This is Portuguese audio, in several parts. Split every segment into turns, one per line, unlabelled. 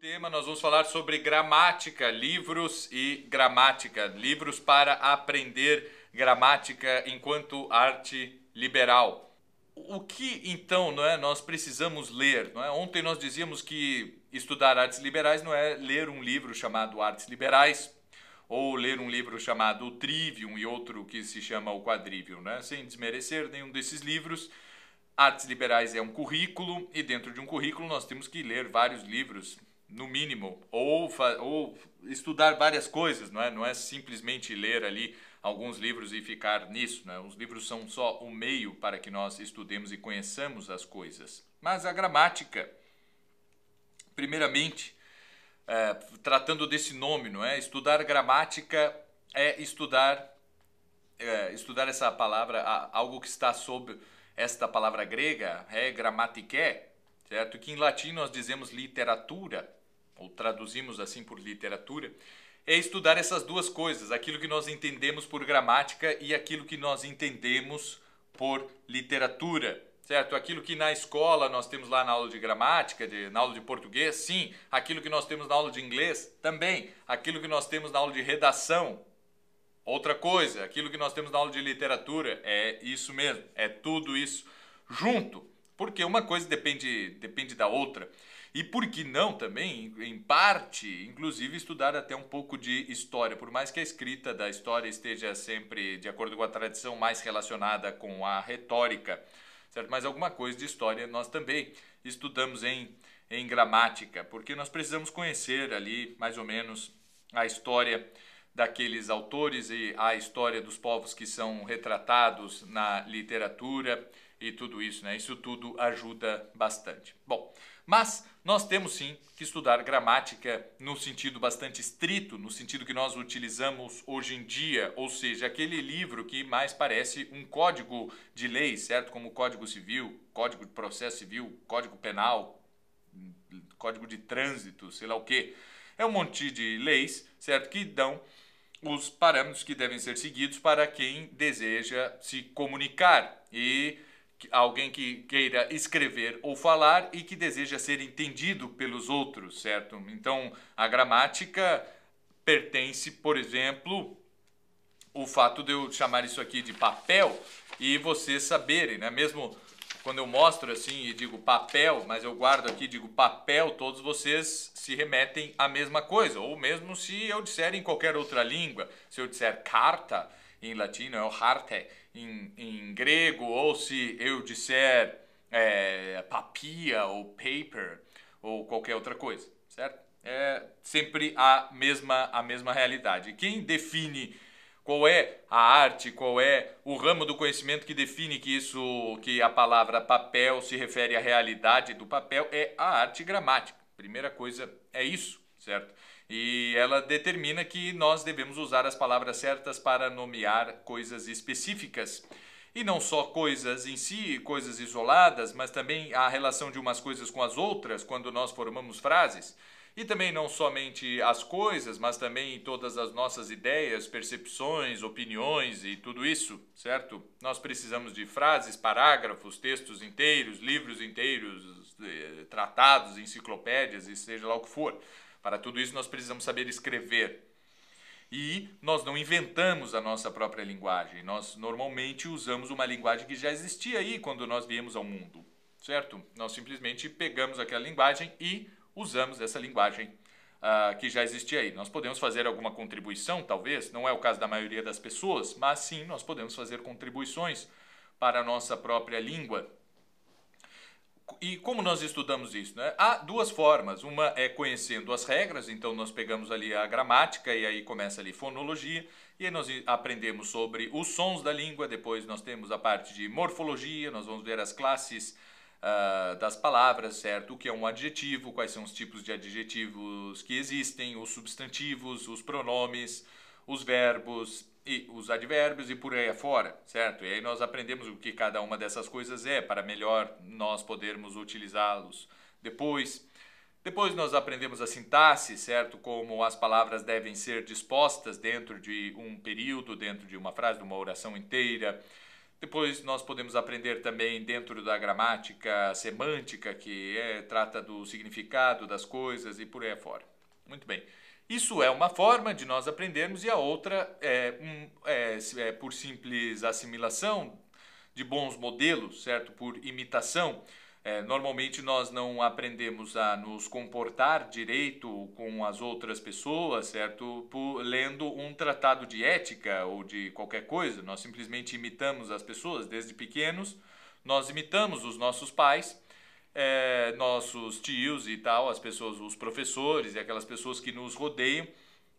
tema nós vamos falar sobre gramática, livros e gramática, livros para aprender gramática enquanto arte liberal. O que então, não é, nós precisamos ler, não é? Ontem nós dizíamos que estudar artes liberais não é ler um livro chamado Artes Liberais ou ler um livro chamado o Trivium e outro que se chama o Quadrivium, né? Sem desmerecer nenhum desses livros. Artes Liberais é um currículo e dentro de um currículo nós temos que ler vários livros no mínimo, ou, ou estudar várias coisas, não é? Não é simplesmente ler ali alguns livros e ficar nisso, né? Os livros são só o meio para que nós estudemos e conheçamos as coisas. Mas a gramática, primeiramente, é, tratando desse nome, não é? Estudar gramática é estudar é, estudar essa palavra, algo que está sob esta palavra grega, é gramatike, certo? Que em latim nós dizemos literatura ou traduzimos assim por literatura, é estudar essas duas coisas, aquilo que nós entendemos por gramática e aquilo que nós entendemos por literatura. Certo? Aquilo que na escola nós temos lá na aula de gramática, de, na aula de português, sim. Aquilo que nós temos na aula de inglês, também. Aquilo que nós temos na aula de redação, outra coisa. Aquilo que nós temos na aula de literatura, é isso mesmo. É tudo isso junto. Porque uma coisa depende, depende da outra. E por que não também, em parte, inclusive, estudar até um pouco de história, por mais que a escrita da história esteja sempre de acordo com a tradição mais relacionada com a retórica, certo? Mas alguma coisa de história nós também estudamos em, em gramática, porque nós precisamos conhecer ali mais ou menos a história daqueles autores e a história dos povos que são retratados na literatura e tudo isso, né? Isso tudo ajuda bastante. Bom, mas nós temos sim que estudar gramática no sentido bastante estrito, no sentido que nós utilizamos hoje em dia, ou seja, aquele livro que mais parece um código de lei, certo? Como Código Civil, Código de Processo Civil, Código Penal, Código de Trânsito, sei lá o quê. É um monte de leis, certo? Que dão os parâmetros que devem ser seguidos para quem deseja se comunicar e alguém que queira escrever ou falar e que deseja ser entendido pelos outros, certo? Então, a gramática pertence, por exemplo, o fato de eu chamar isso aqui de papel e vocês saberem, né? Mesmo quando eu mostro assim e digo papel, mas eu guardo aqui digo papel, todos vocês se remetem à mesma coisa. Ou mesmo se eu disser em qualquer outra língua, se eu disser carta em latino é o harte, em, em grego, ou se eu disser é, papia ou paper ou qualquer outra coisa, certo? É sempre a mesma, a mesma realidade. Quem define qual é a arte, qual é o ramo do conhecimento que define que isso, que a palavra papel se refere à realidade do papel é a arte gramática. Primeira coisa é isso, certo? E ela determina que nós devemos usar as palavras certas para nomear coisas específicas. E não só coisas em si, coisas isoladas, mas também a relação de umas coisas com as outras quando nós formamos frases. E também não somente as coisas, mas também todas as nossas ideias, percepções, opiniões e tudo isso, certo? Nós precisamos de frases, parágrafos, textos inteiros, livros inteiros, eh, tratados, enciclopédias e seja lá o que for. Para tudo isso, nós precisamos saber escrever. E nós não inventamos a nossa própria linguagem. Nós normalmente usamos uma linguagem que já existia aí quando nós viemos ao mundo, certo? Nós simplesmente pegamos aquela linguagem e usamos essa linguagem uh, que já existia aí. Nós podemos fazer alguma contribuição, talvez, não é o caso da maioria das pessoas, mas sim nós podemos fazer contribuições para a nossa própria língua e como nós estudamos isso? Né? Há duas formas. Uma é conhecendo as regras, então nós pegamos ali a gramática e aí começa ali fonologia, e aí nós aprendemos sobre os sons da língua, depois nós temos a parte de morfologia, nós vamos ver as classes uh, das palavras, certo? O que é um adjetivo, quais são os tipos de adjetivos que existem, os substantivos, os pronomes, os verbos, e os advérbios e por aí afora, certo? E aí nós aprendemos o que cada uma dessas coisas é para melhor nós podermos utilizá-los depois. Depois nós aprendemos a sintaxe, certo? Como as palavras devem ser dispostas dentro de um período, dentro de uma frase, de uma oração inteira. Depois nós podemos aprender também dentro da gramática semântica, que é, trata do significado das coisas e por aí fora. Muito bem. Isso é uma forma de nós aprendermos e a outra é, um, é, é por simples assimilação de bons modelos, certo? Por imitação. É, normalmente nós não aprendemos a nos comportar direito com as outras pessoas, certo? Por, lendo um tratado de ética ou de qualquer coisa. Nós simplesmente imitamos as pessoas desde pequenos. Nós imitamos os nossos pais é, nossos tios e tal, as pessoas, os professores e aquelas pessoas que nos rodeiam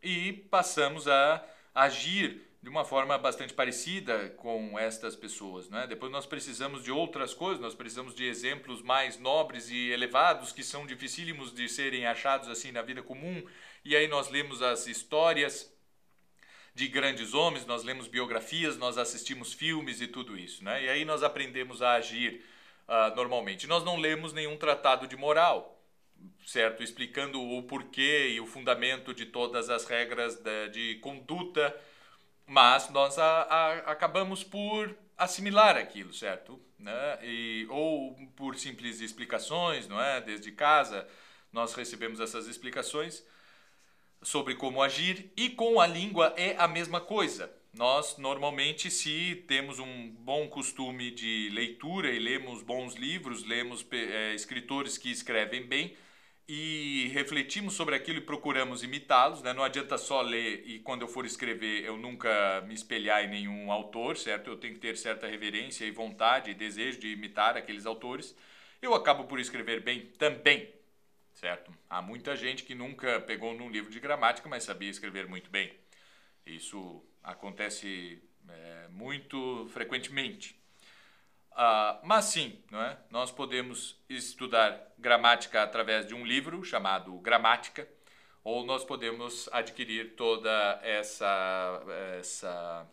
e passamos a agir de uma forma bastante parecida com estas pessoas. Né? Depois nós precisamos de outras coisas, nós precisamos de exemplos mais nobres e elevados que são dificílimos de serem achados assim na vida comum. E aí nós lemos as histórias de grandes homens, nós lemos biografias, nós assistimos filmes e tudo isso. Né? E aí nós aprendemos a agir uh, normalmente. Nós não lemos nenhum tratado de moral, certo? Explicando o porquê e o fundamento de todas as regras de, de conduta, mas nós a, a, acabamos por assimilar aquilo, certo? Né? E, ou por simples explicações, não é? Desde casa nós recebemos essas explicações sobre como agir e com a língua é a mesma coisa nós normalmente, se temos um bom costume de leitura e lemos bons livros, lemos é, escritores que escrevem bem e refletimos sobre aquilo e procuramos imitá-los, né? não adianta só ler e quando eu for escrever eu nunca me espelhar em nenhum autor, certo? Eu tenho que ter certa reverência e vontade e desejo de imitar aqueles autores. Eu acabo por escrever bem também, certo? Há muita gente que nunca pegou num livro de gramática, mas sabia escrever muito bem. Isso acontece é, muito frequentemente. Ah, mas sim, não é? nós podemos estudar gramática através de um livro chamado Gramática, ou nós podemos adquirir toda essa, essa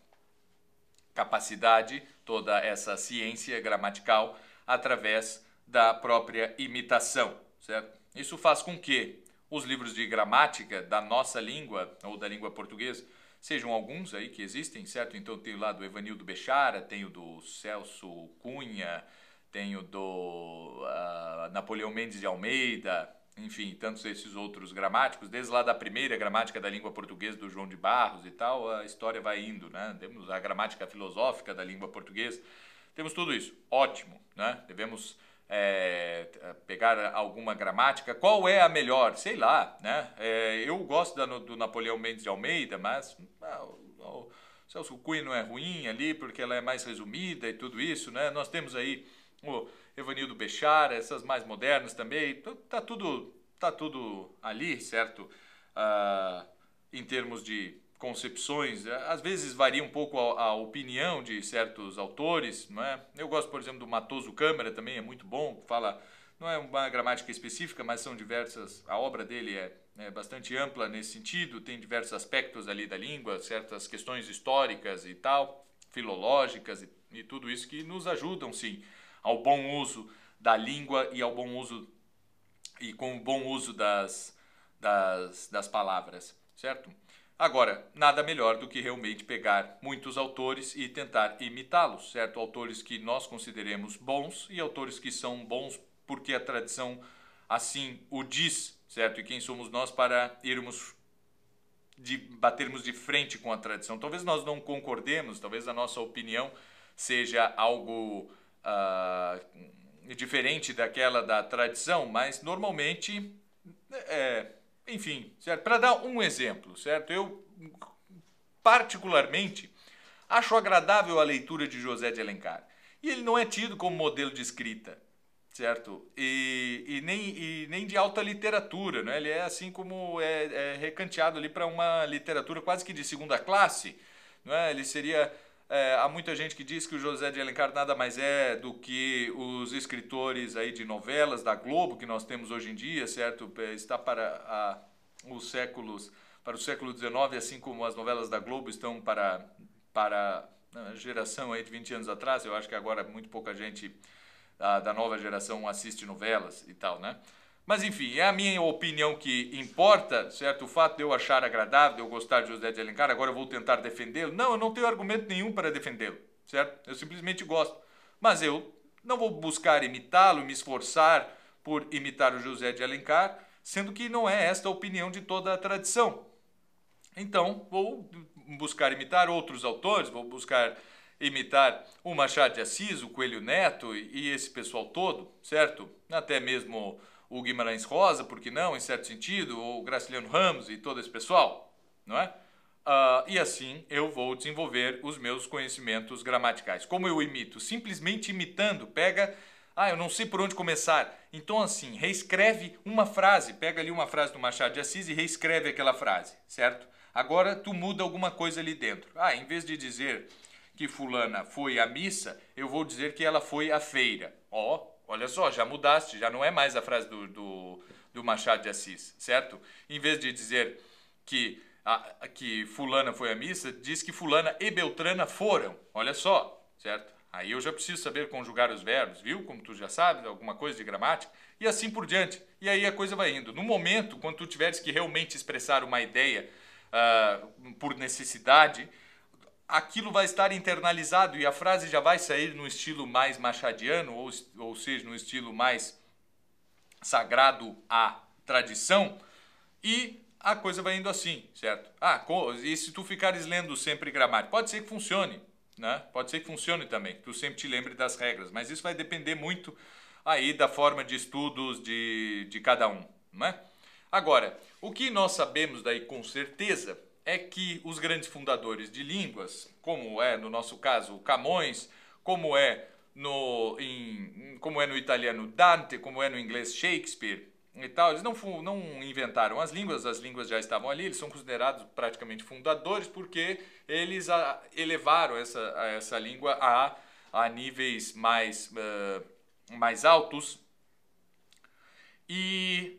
capacidade, toda essa ciência gramatical através da própria imitação, certo? Isso faz com que os livros de gramática da nossa língua ou da língua portuguesa sejam alguns aí que existem, certo? Então tem lá do Evanildo Bechara, tem o do Celso Cunha, tem o do uh, Napoleão Mendes de Almeida, enfim, tantos esses outros gramáticos, desde lá da primeira gramática da língua portuguesa do João de Barros e tal, a história vai indo, né? Temos a gramática filosófica da língua portuguesa, temos tudo isso, ótimo, né? Devemos é, pegar alguma gramática, qual é a melhor? Sei lá, né? É, eu gosto da, do Napoleão Mendes de Almeida, mas ah, o, o Celso Cunha não é ruim ali porque ela é mais resumida e tudo isso, né? Nós temos aí o Evanildo Bechara, essas mais modernas também, tá tudo, tá tudo ali, certo? Ah, em termos de concepções, é, às vezes varia um pouco a, a, opinião de certos autores, não é? Eu gosto, por exemplo, do Matoso Câmara, também é muito bom, fala, não é uma gramática específica, mas são diversas, a obra dele é, é bastante ampla nesse sentido, tem diversos aspectos ali da língua, certas questões históricas e tal, filológicas e, e tudo isso que nos ajudam, sim, ao bom uso da língua e ao bom uso e com o bom uso das, das, das palavras, certo? Agora, nada melhor do que realmente pegar muitos autores e tentar imitá-los, certo? Autores que nós consideremos bons e autores que são bons porque a tradição assim o diz, certo? E quem somos nós para irmos de batermos de frente com a tradição? Talvez nós não concordemos, talvez a nossa opinião seja algo uh, diferente daquela da tradição, mas normalmente é, enfim, certo? Para dar um exemplo, certo? Eu particularmente acho agradável a leitura de José de Alencar. E ele não é tido como modelo de escrita, certo? E, e, nem, e nem de alta literatura, né? Ele é assim como é, é recanteado ali para uma literatura quase que de segunda classe, não é? Ele seria é, há muita gente que diz que o José de Alencar nada mais é do que os escritores aí de novelas da Globo que nós temos hoje em dia, certo? É, está para a, os séculos, para o século XIX, assim como as novelas da Globo estão para, para a geração aí de 20 anos atrás. Eu acho que agora muito pouca gente da nova geração assiste novelas e tal, né? Mas enfim, é a minha opinião que importa, certo? O fato de eu achar agradável, de eu gostar de José de Alencar, agora eu vou tentar defendê-lo. Não, eu não tenho argumento nenhum para defendê-lo, certo? Eu simplesmente gosto. Mas eu não vou buscar imitá-lo, me esforçar por imitar o José de Alencar, sendo que não é esta a opinião de toda a tradição. Então, vou buscar imitar outros autores, vou buscar imitar o Machado de Assis, o Coelho Neto e esse pessoal todo, certo? Até mesmo o Guimarães Rosa, por que não, em certo sentido, ou o Graciliano Ramos e todo esse pessoal, não é? Uh, e assim eu vou desenvolver os meus conhecimentos gramaticais. Como eu imito? Simplesmente imitando. Pega, ah, eu não sei por onde começar. Então, assim, reescreve uma frase. Pega ali uma frase do Machado de Assis e reescreve aquela frase, certo? Agora tu muda alguma coisa ali dentro. Ah, em vez de dizer que fulana foi à missa, eu vou dizer que ela foi à feira. Ó, oh, olha só, já mudaste, já não é mais a frase do, do, do Machado de Assis, certo? Em vez de dizer que a, que fulana foi à missa, diz que fulana e Beltrana foram. Olha só, certo? Aí eu já preciso saber conjugar os verbos, viu? Como tu já sabes, alguma coisa de gramática, e assim por diante. E aí a coisa vai indo. No momento, quando tu tiveres que realmente expressar uma ideia uh, por necessidade, aquilo vai estar internalizado e a frase já vai sair no estilo mais machadiano, ou, ou seja, no estilo mais sagrado à tradição, e a coisa vai indo assim, certo? Ah, e se tu ficares lendo sempre gramática? Pode ser que funcione, né? Pode ser que funcione também, tu sempre te lembre das regras, mas isso vai depender muito aí da forma de estudos de, de cada um, não é? Agora, o que nós sabemos daí com certeza é que os grandes fundadores de línguas, como é no nosso caso o Camões, como é no, em, como é no italiano Dante, como é no inglês Shakespeare, e tal, eles não, não inventaram as línguas, as línguas já estavam ali, eles são considerados praticamente fundadores porque eles a, elevaram essa, essa língua a, a níveis mais, uh, mais altos. E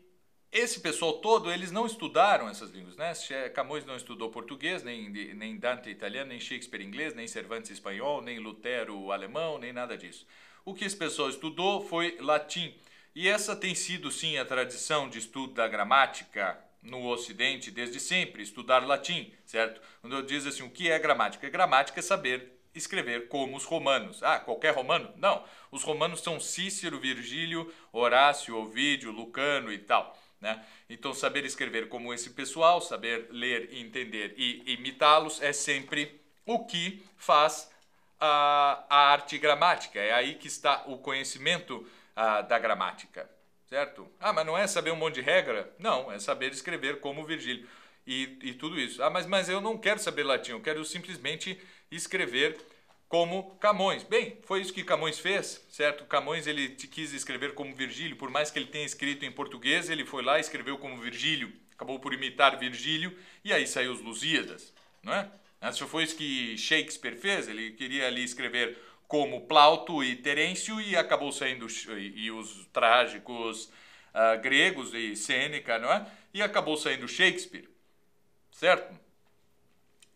esse pessoal todo, eles não estudaram essas línguas, né? Camões não estudou português, nem, nem Dante italiano, nem Shakespeare inglês, nem Cervantes espanhol, nem Lutero alemão, nem nada disso. O que esse pessoal estudou foi latim. E essa tem sido, sim, a tradição de estudo da gramática no Ocidente desde sempre, estudar latim, certo? Quando diz assim, o que é gramática? Gramática é saber escrever como os romanos. Ah, qualquer romano? Não. Os romanos são Cícero, Virgílio, Horácio, Ovídio, Lucano e tal. Né? Então, saber escrever como esse pessoal, saber ler, entender e imitá-los é sempre o que faz a, a arte gramática. É aí que está o conhecimento ah, da gramática, certo? Ah, mas não é saber um monte de regra? Não, é saber escrever como Virgílio e, e tudo isso. Ah, mas, mas eu não quero saber latim, eu quero simplesmente escrever como Camões. Bem, foi isso que Camões fez, certo? Camões ele quis escrever como Virgílio, por mais que ele tenha escrito em português, ele foi lá e escreveu como Virgílio, acabou por imitar Virgílio e aí saiu os Lusíadas, não é? Isso foi isso que Shakespeare fez, ele queria ali escrever como Plauto e Terêncio e acabou saindo e os trágicos uh, gregos e Sêneca, não é? E acabou saindo Shakespeare, certo?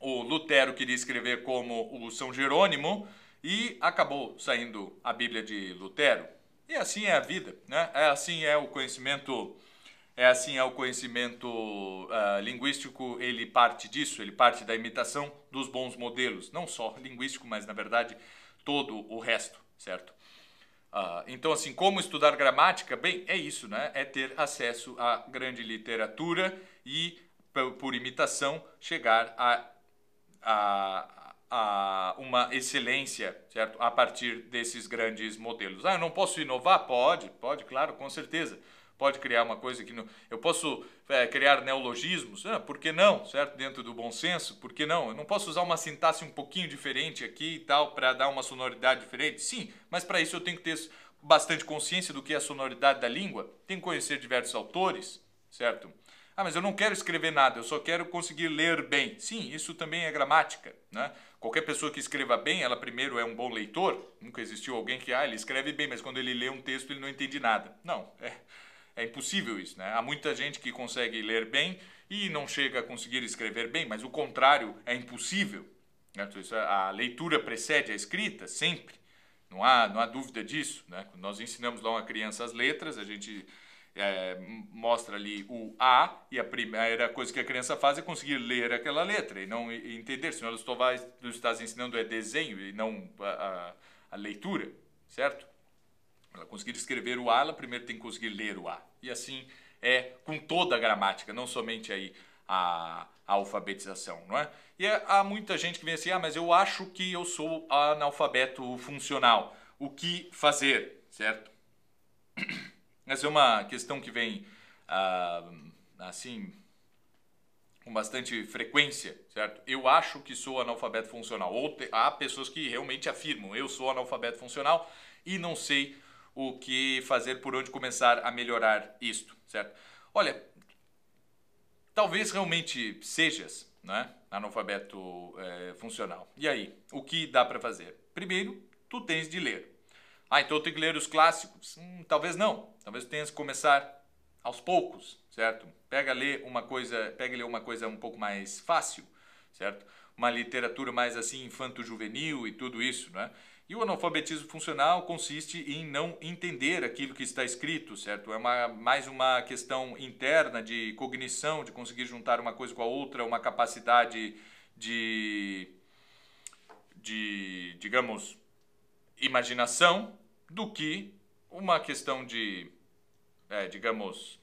O Lutero queria escrever como o São Jerônimo e acabou saindo a Bíblia de Lutero. E assim é a vida, né? É assim é o conhecimento, é assim é o conhecimento uh, linguístico. Ele parte disso, ele parte da imitação dos bons modelos, não só linguístico, mas na verdade todo o resto, certo? Uh, então, assim, como estudar gramática? Bem, é isso, né? É ter acesso à grande literatura e, por imitação, chegar a, a, a uma excelência, certo? A partir desses grandes modelos. Ah, eu não posso inovar? Pode, pode, claro, com certeza pode criar uma coisa que não. Eu posso é, criar neologismos, ah, por que não? Certo? Dentro do bom senso, por que não? Eu não posso usar uma sintaxe um pouquinho diferente aqui e tal para dar uma sonoridade diferente? Sim, mas para isso eu tenho que ter bastante consciência do que é a sonoridade da língua, tenho que conhecer diversos autores, certo? Ah, mas eu não quero escrever nada, eu só quero conseguir ler bem. Sim, isso também é gramática, né? Qualquer pessoa que escreva bem, ela primeiro é um bom leitor. Nunca existiu alguém que, ah, ele escreve bem, mas quando ele lê um texto ele não entende nada. Não, é, é impossível isso, né? Há muita gente que consegue ler bem e não chega a conseguir escrever bem, mas o contrário é impossível. Né? Então, a leitura precede a escrita, sempre. Não há, não há dúvida disso. Né? Nós ensinamos lá uma criança as letras, a gente é, mostra ali o A e a primeira coisa que a criança faz é conseguir ler aquela letra e não entender. Senão ela só vai, estás ensinando é desenho e não a, a, a leitura, certo? Ela conseguir escrever o A, ela primeiro tem que conseguir ler o A. E assim é com toda a gramática, não somente aí a, a alfabetização, não é? E é, há muita gente que vem assim, ah, mas eu acho que eu sou analfabeto funcional. O que fazer, certo? Essa é uma questão que vem ah, assim com bastante frequência, certo? Eu acho que sou analfabeto funcional. Ou te, há pessoas que realmente afirmam, eu sou analfabeto funcional e não sei o que fazer, por onde começar a melhorar isto, certo? Olha, talvez realmente sejas, né, analfabeto é, funcional. E aí, o que dá para fazer? Primeiro, tu tens de ler. Ah, então eu tenho que ler os clássicos? Hum, talvez não. Talvez tenhas que começar aos poucos, certo? Pega ler uma coisa, pega ler uma coisa um pouco mais fácil, certo? Uma literatura mais assim infanto-juvenil e tudo isso, né? E o analfabetismo funcional consiste em não entender aquilo que está escrito, certo? É uma, mais uma questão interna de cognição, de conseguir juntar uma coisa com a outra, uma capacidade de, de digamos, imaginação, do que uma questão de, é, digamos,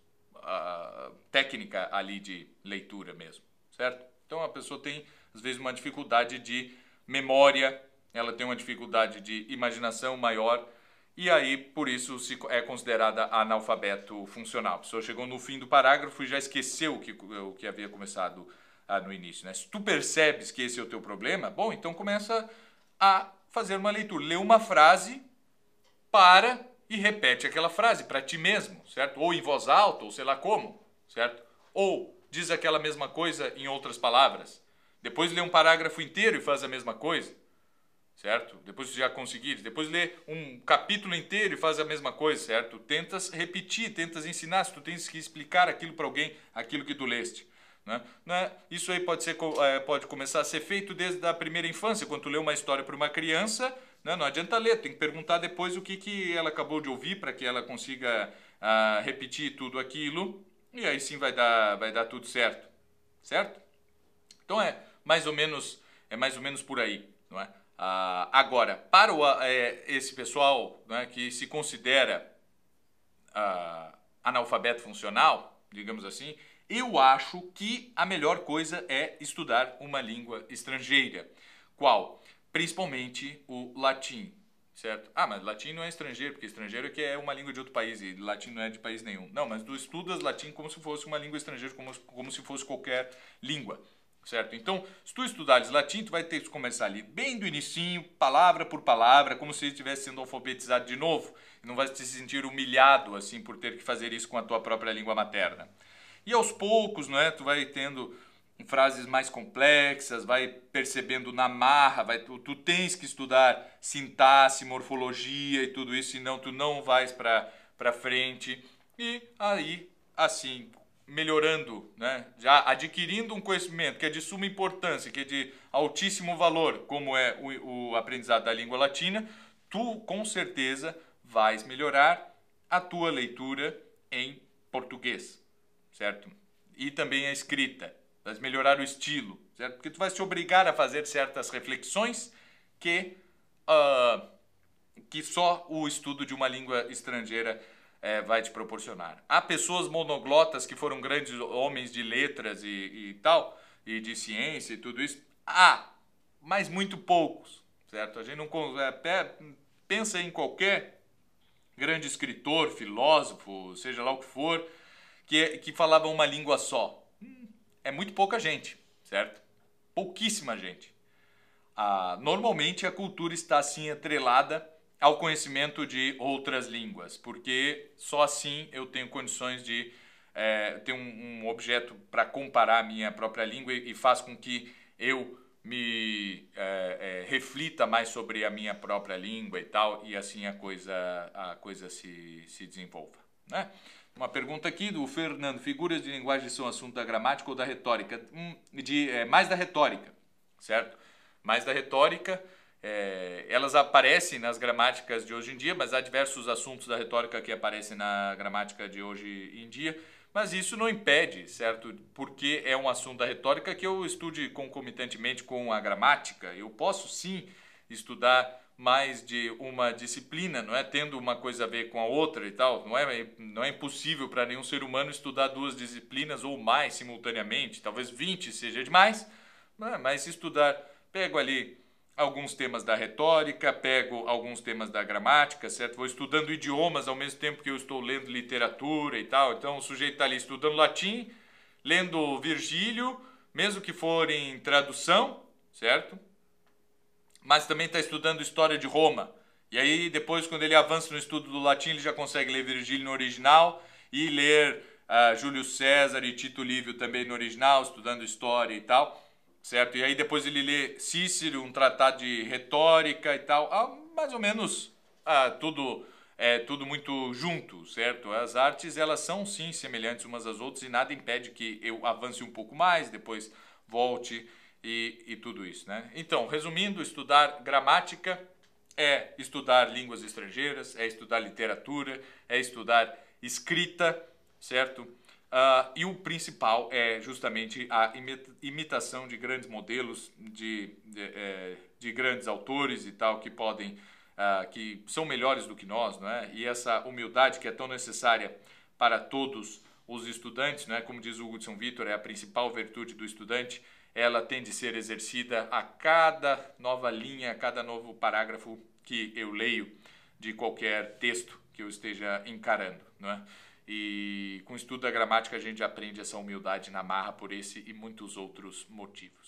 técnica ali de leitura mesmo, certo? Então a pessoa tem, às vezes, uma dificuldade de memória ela tem uma dificuldade de imaginação maior e aí por isso se é considerada analfabeto funcional. A pessoa chegou no fim do parágrafo e já esqueceu o que, o que havia começado ah, no início. Né? Se tu percebes que esse é o teu problema, bom, então começa a fazer uma leitura. Lê uma frase, para e repete aquela frase para ti mesmo, certo? Ou em voz alta, ou sei lá como, certo? Ou diz aquela mesma coisa em outras palavras. Depois lê um parágrafo inteiro e faz a mesma coisa certo? Depois já conseguires, depois lê um capítulo inteiro e faz a mesma coisa, certo? Tentas repetir, tentas ensinar, se tu tens que explicar aquilo para alguém, aquilo que tu leste. Né? Né? Isso aí pode, ser, é, pode começar a ser feito desde a primeira infância, quando tu lê uma história para uma criança, né? não adianta ler, tem que perguntar depois o que, que ela acabou de ouvir para que ela consiga uh, repetir tudo aquilo, e aí sim vai dar, vai dar tudo certo, certo? Então é mais ou menos, é mais ou menos por aí, não é? Ah, agora, para o, é, esse pessoal né, que se considera ah, analfabeto funcional, digamos assim, eu acho que a melhor coisa é estudar uma língua estrangeira. Qual? Principalmente o latim, certo? Ah, mas latim não é estrangeiro, porque estrangeiro é que é uma língua de outro país e latim não é de país nenhum. Não, mas tu estudas latim como se fosse uma língua estrangeira, como, como se fosse qualquer língua certo? Então, se tu estudares latim, tu vai ter que começar ali bem do inicinho, palavra por palavra, como se estivesse sendo alfabetizado de novo. Não vai se sentir humilhado, assim, por ter que fazer isso com a tua própria língua materna. E aos poucos, não é? Tu vai tendo frases mais complexas, vai percebendo na marra, vai, tu, tu tens que estudar sintaxe, morfologia e tudo isso, senão tu não vais para frente. E aí, assim, melhorando, né? já adquirindo um conhecimento que é de suma importância, que é de altíssimo valor, como é o, o aprendizado da língua latina, tu com certeza vais melhorar a tua leitura em português, certo? E também a escrita, vais melhorar o estilo, certo? Porque tu vais te obrigar a fazer certas reflexões que, uh, que só o estudo de uma língua estrangeira é, vai te proporcionar. Há pessoas monoglotas que foram grandes homens de letras e, e tal, e de ciência e tudo isso. Há, mas muito poucos, certo? A gente não é, pensa em qualquer grande escritor, filósofo, seja lá o que for, que, que falava uma língua só. É muito pouca gente, certo? Pouquíssima gente. Ah, normalmente a cultura está assim atrelada ao conhecimento de outras línguas, porque só assim eu tenho condições de é, ter um, um objeto para comparar a minha própria língua e, e faz com que eu me é, é, reflita mais sobre a minha própria língua e tal, e assim a coisa, a coisa se, se desenvolva. Né? Uma pergunta aqui do Fernando: figuras de linguagem são assunto da gramática ou da retórica? Hum, de, é, mais da retórica, certo? Mais da retórica é, elas aparecem nas gramáticas de hoje em dia, mas há diversos assuntos da retórica que aparecem na gramática de hoje em dia. Mas isso não impede, certo? Porque é um assunto da retórica que eu estude concomitantemente com a gramática. Eu posso sim estudar mais de uma disciplina, não é? Tendo uma coisa a ver com a outra e tal. Não é, não é impossível para nenhum ser humano estudar duas disciplinas ou mais simultaneamente. Talvez 20 seja demais, é? mas estudar, pego ali alguns temas da retórica, pego alguns temas da gramática, certo? Vou estudando idiomas ao mesmo tempo que eu estou lendo literatura e tal. Então o sujeito está ali estudando latim, lendo Virgílio, mesmo que for em tradução, certo? Mas também está estudando história de Roma. E aí depois, quando ele avança no estudo do latim, ele já consegue ler Virgílio no original e ler uh, Júlio César e Tito Livio também no original, estudando história e tal certo? E aí depois ele lê Cícero, um tratado de retórica e tal, ah, mais ou menos ah, tudo é tudo muito junto, certo? As artes elas são sim semelhantes umas às outras e nada impede que eu avance um pouco mais, depois volte e, e tudo isso, né? Então, resumindo, estudar gramática é estudar línguas estrangeiras, é estudar literatura, é estudar escrita, certo? Uh, e o principal é justamente a imitação de grandes modelos, de, de, é, de grandes autores e tal, que podem, uh, que são melhores do que nós, não é? E essa humildade que é tão necessária para todos os estudantes, não é? Como diz o São Vitor, é a principal virtude do estudante, ela tem de ser exercida a cada nova linha, a cada novo parágrafo que eu leio de qualquer texto que eu esteja encarando, não é? E com o estudo da gramática a gente aprende essa humildade na marra por esse e muitos outros motivos.